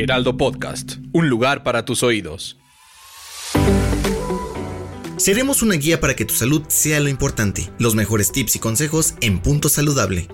Heraldo Podcast, un lugar para tus oídos. Seremos una guía para que tu salud sea lo importante. Los mejores tips y consejos en Punto Saludable.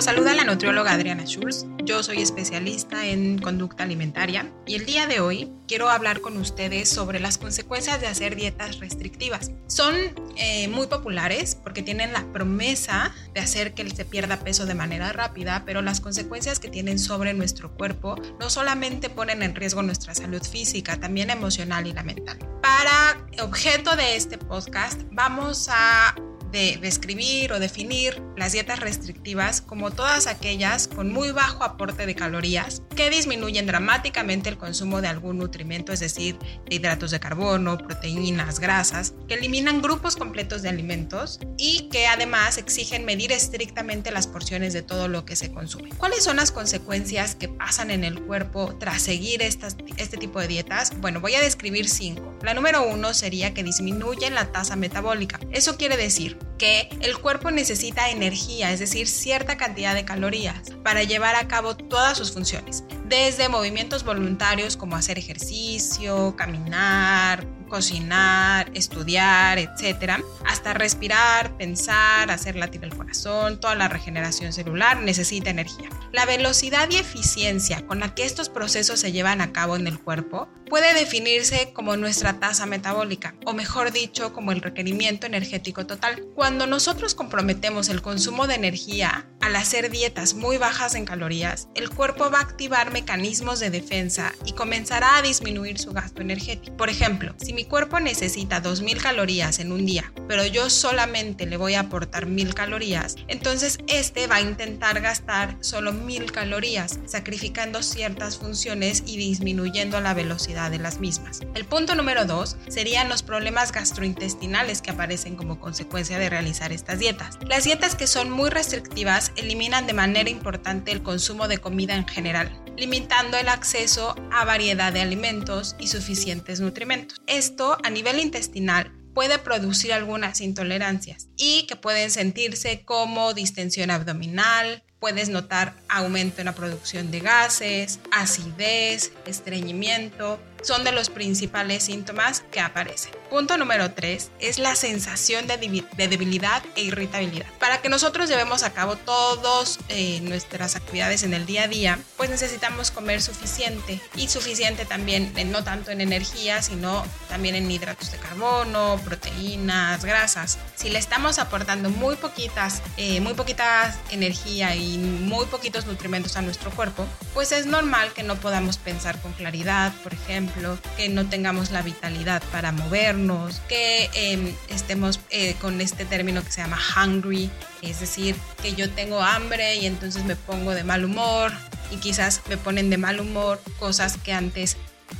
Los saluda la nutrióloga Adriana Schulz. Yo soy especialista en conducta alimentaria y el día de hoy quiero hablar con ustedes sobre las consecuencias de hacer dietas restrictivas. Son eh, muy populares porque tienen la promesa de hacer que se pierda peso de manera rápida, pero las consecuencias que tienen sobre nuestro cuerpo no solamente ponen en riesgo nuestra salud física, también emocional y la mental. Para objeto de este podcast vamos a de describir o definir las dietas restrictivas como todas aquellas con muy bajo aporte de calorías que disminuyen dramáticamente el consumo de algún nutrimento, es decir, de hidratos de carbono, proteínas, grasas, que eliminan grupos completos de alimentos y que además exigen medir estrictamente las porciones de todo lo que se consume. ¿Cuáles son las consecuencias que pasan en el cuerpo tras seguir estas, este tipo de dietas? Bueno, voy a describir cinco. La número uno sería que disminuyen la tasa metabólica. Eso quiere decir que el cuerpo necesita energía, es decir, cierta cantidad de calorías para llevar a cabo todas sus funciones, desde movimientos voluntarios como hacer ejercicio, caminar, cocinar, estudiar, etcétera, hasta respirar, pensar, hacer latir el corazón, toda la regeneración celular necesita energía. La velocidad y eficiencia con la que estos procesos se llevan a cabo en el cuerpo puede definirse como nuestra tasa metabólica, o mejor dicho, como el requerimiento energético total. Cuando nosotros comprometemos el consumo de energía al hacer dietas muy bajas en calorías, el cuerpo va a activar mecanismos de defensa y comenzará a disminuir su gasto energético. Por ejemplo, si mi cuerpo necesita 2.000 calorías en un día, pero yo solamente le voy a aportar 1.000 calorías, entonces este va a intentar gastar solo 1.000 calorías, sacrificando ciertas funciones y disminuyendo la velocidad de las mismas. El punto número 2 serían los problemas gastrointestinales que aparecen como consecuencia de realizar estas dietas. Las dietas que son muy restrictivas eliminan de manera importante el consumo de comida en general, limitando el acceso a variedad de alimentos y suficientes nutrimentos. Esto a nivel intestinal puede producir algunas intolerancias y que pueden sentirse como distensión abdominal, puedes notar aumento en la producción de gases, acidez, estreñimiento, son de los principales síntomas que aparecen. Punto número 3 es la sensación de, debilidad e irritabilidad. Para que nosotros llevemos a cabo todas eh, nuestras actividades en el día a día, pues necesitamos comer suficiente y suficiente también, eh, no tanto en energía, sino también en hidratos de carbono, proteínas, grasas. Si le estamos aportando muy poquitas, eh, muy poquita energía y muy poquitos nutrimentos a nuestro cuerpo, pues es normal que no podamos pensar con claridad, por ejemplo, que no tengamos la vitalidad para movernos, que em, estemos eh, con este término que se llama hungry, es decir, que yo tengo hambre y entonces me pongo de mal humor y quizás me ponen de mal humor cosas que antes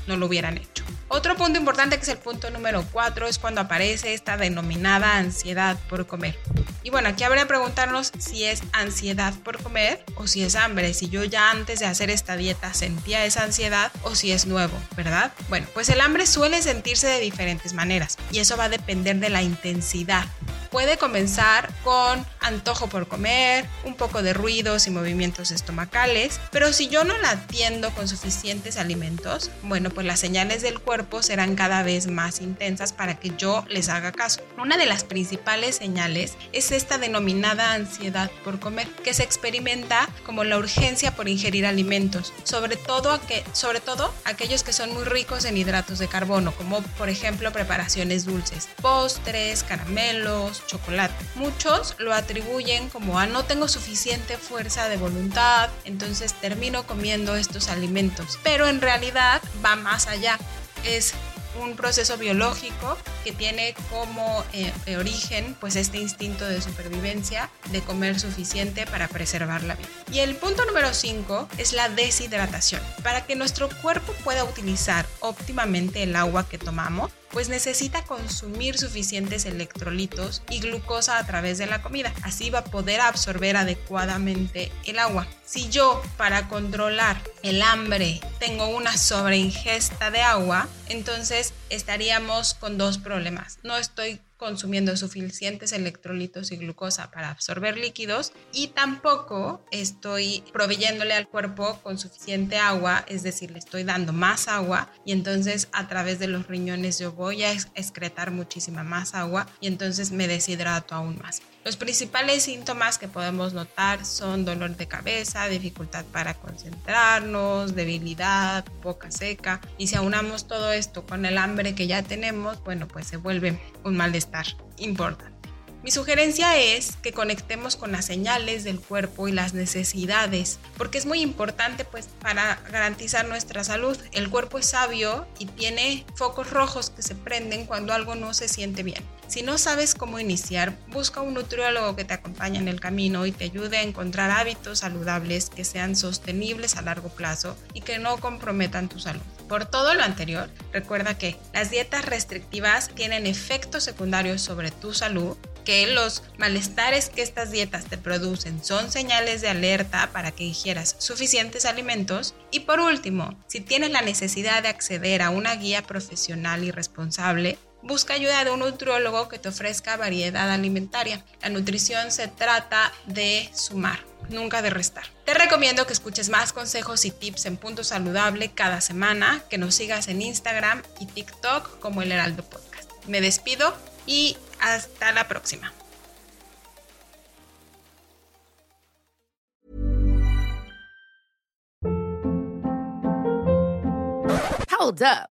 no lo hubieran hecho. Otro punto importante que es el punto número 4 es cuando aparece esta denominada ansiedad por comer. Y bueno, aquí habría que preguntarnos si es ansiedad por comer o si es hambre, si yo ya antes de hacer esta dieta sentía esa ansiedad o si es nuevo, ¿verdad? Bueno, pues el hambre suele sentirse de diferentes maneras y eso va a depender de la intensidad puede comenzar con antojo por comer, un poco de ruidos y movimientos estomacales, pero si yo no la atiendo con suficientes alimentos, bueno, pues las señales del cuerpo serán cada vez más intensas para que yo les haga caso. Una de las principales señales es esta denominada ansiedad por comer, que se experimenta como la urgencia por ingerir alimentos, sobre todo, sobre todo aquellos que son muy ricos en hidratos de carbono, como por ejemplo preparaciones dulces, postres, caramelos, chocolate. Muchos lo atribuyen como a no tengo suficiente fuerza de voluntad, entonces termino comiendo estos alimentos. Pero en realidad va más allá. Es un proceso biológico que tiene como eh, origen pues este instinto de supervivencia de comer suficiente para preservar la vida. Y el punto número 5 es la deshidratación. Para que nuestro cuerpo pueda utilizar óptimamente el agua que tomamos, pues necesita consumir suficientes electrolitos y glucosa a través de la comida. Así va a poder absorber adecuadamente el agua. Si yo para controlar el hambre tengo una sobreingesta de agua, entonces estaríamos con dos problemas. No estoy consumiendo suficientes electrolitos y glucosa para absorber líquidos y tampoco estoy proveyéndole al cuerpo con suficiente agua, es decir, le estoy dando más agua y entonces a través de los riñones yo voy a excretar muchísima más agua y entonces me deshidrato aún más. Los principales síntomas que podemos notar son dolor de cabeza, dificultad para concentrarnos, debilidad, boca seca. Y si aunamos todo esto con el hambre que ya tenemos, bueno, pues se vuelve un malestar importante. Mi sugerencia es que conectemos con las señales del cuerpo y las necesidades, porque es muy importante pues para garantizar nuestra salud. El cuerpo es sabio y tiene focos rojos que se prenden cuando algo no se siente bien. Si no sabes cómo iniciar, busca un nutriólogo que te acompañe en el camino y te ayude a encontrar hábitos saludables que sean sostenibles a largo plazo y que no comprometan tu salud. Por todo lo anterior, recuerda que las dietas restrictivas tienen efectos secundarios sobre tu salud que los malestares que estas dietas te producen son señales de alerta para que ingieras suficientes alimentos. Y por último, si tienes la necesidad de acceder a una guía profesional y responsable, busca ayuda de un nutriólogo que te ofrezca variedad alimentaria. La nutrición se trata de sumar, nunca de restar. Te recomiendo que escuches más consejos y tips en Punto Saludable cada semana, que nos sigas en Instagram y TikTok como el Heraldo Podcast. Me despido y hasta la próxima. Hold up.